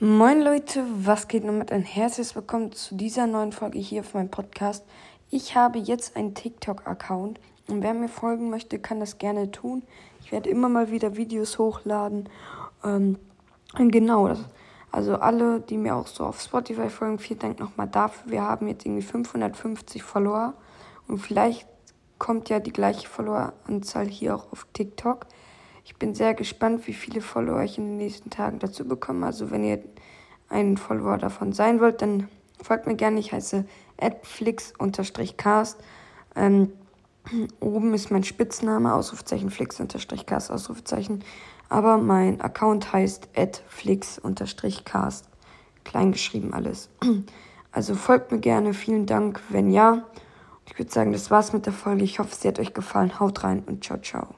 Moin Leute, was geht nun mit ein herzliches Willkommen zu dieser neuen Folge hier auf meinem Podcast. Ich habe jetzt einen TikTok-Account und wer mir folgen möchte, kann das gerne tun. Ich werde immer mal wieder Videos hochladen. Ähm, genau, das, also alle, die mir auch so auf Spotify folgen, vielen Dank nochmal dafür. Wir haben jetzt irgendwie 550 Follower und vielleicht kommt ja die gleiche Followeranzahl hier auch auf TikTok. Ich bin sehr gespannt, wie viele Follower ich in den nächsten Tagen dazu bekomme. Also wenn ihr ein Follower davon sein wollt, dann folgt mir gerne. Ich heiße adflix-cast. Ähm, oben ist mein Spitzname, Ausrufezeichen flix-cast, Ausrufezeichen. Aber mein Account heißt adflix-cast. Kleingeschrieben alles. Also folgt mir gerne. Vielen Dank, wenn ja. Ich würde sagen, das war's mit der Folge. Ich hoffe, sie hat euch gefallen. Haut rein und ciao, ciao.